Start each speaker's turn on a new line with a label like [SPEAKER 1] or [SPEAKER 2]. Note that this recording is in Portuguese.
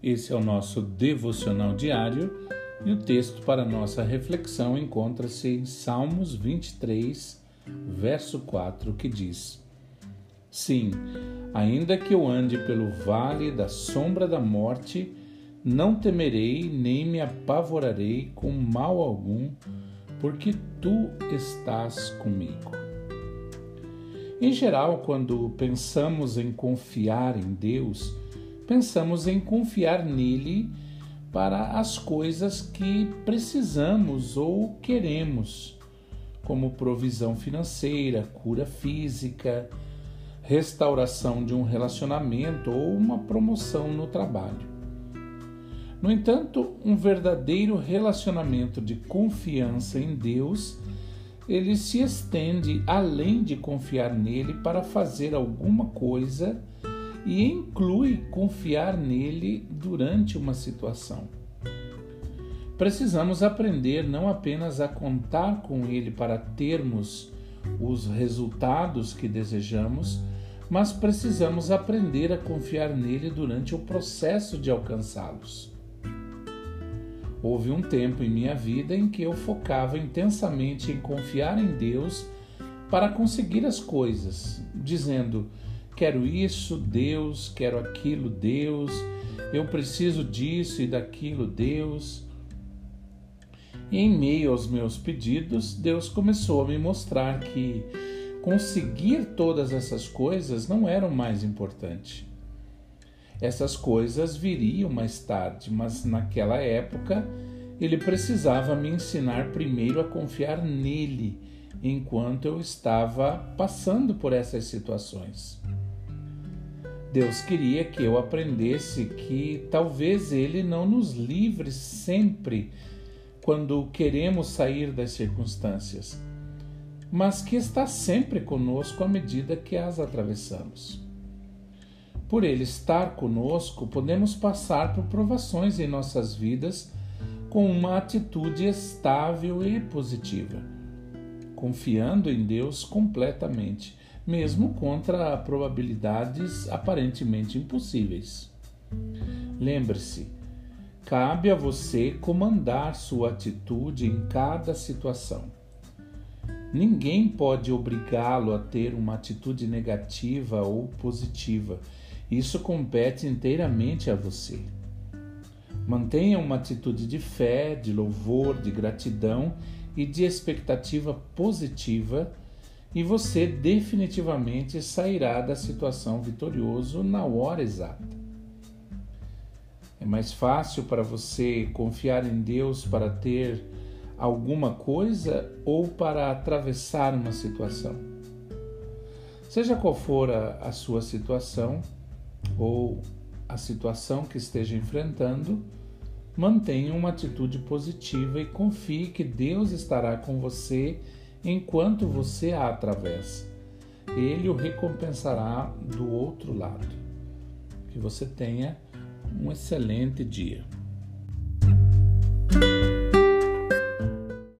[SPEAKER 1] Esse é o nosso devocional diário e o texto para nossa reflexão encontra-se em Salmos 23, verso 4, que diz: Sim, ainda que eu ande pelo vale da sombra da morte, não temerei nem me apavorarei com mal algum, porque tu estás comigo. Em geral, quando pensamos em confiar em Deus, pensamos em confiar nele para as coisas que precisamos ou queremos, como provisão financeira, cura física, restauração de um relacionamento ou uma promoção no trabalho. No entanto, um verdadeiro relacionamento de confiança em Deus, ele se estende além de confiar nele para fazer alguma coisa e inclui confiar nele durante uma situação. Precisamos aprender não apenas a contar com ele para termos os resultados que desejamos, mas precisamos aprender a confiar nele durante o processo de alcançá-los. Houve um tempo em minha vida em que eu focava intensamente em confiar em Deus para conseguir as coisas, dizendo: Quero isso, Deus, quero aquilo, Deus, eu preciso disso e daquilo, Deus. E em meio aos meus pedidos, Deus começou a me mostrar que conseguir todas essas coisas não era o mais importante. Essas coisas viriam mais tarde, mas naquela época ele precisava me ensinar primeiro a confiar nele enquanto eu estava passando por essas situações. Deus queria que eu aprendesse que talvez Ele não nos livre sempre quando queremos sair das circunstâncias, mas que está sempre conosco à medida que as atravessamos. Por Ele estar conosco, podemos passar por provações em nossas vidas com uma atitude estável e positiva, confiando em Deus completamente mesmo contra probabilidades aparentemente impossíveis. Lembre-se, cabe a você comandar sua atitude em cada situação. Ninguém pode obrigá-lo a ter uma atitude negativa ou positiva. Isso compete inteiramente a você. Mantenha uma atitude de fé, de louvor, de gratidão e de expectativa positiva e você definitivamente sairá da situação vitorioso na hora exata. É mais fácil para você confiar em Deus para ter alguma coisa ou para atravessar uma situação. Seja qual for a, a sua situação ou a situação que esteja enfrentando, mantenha uma atitude positiva e confie que Deus estará com você enquanto você a atravessa. Ele o recompensará do outro lado. Que você tenha um excelente dia.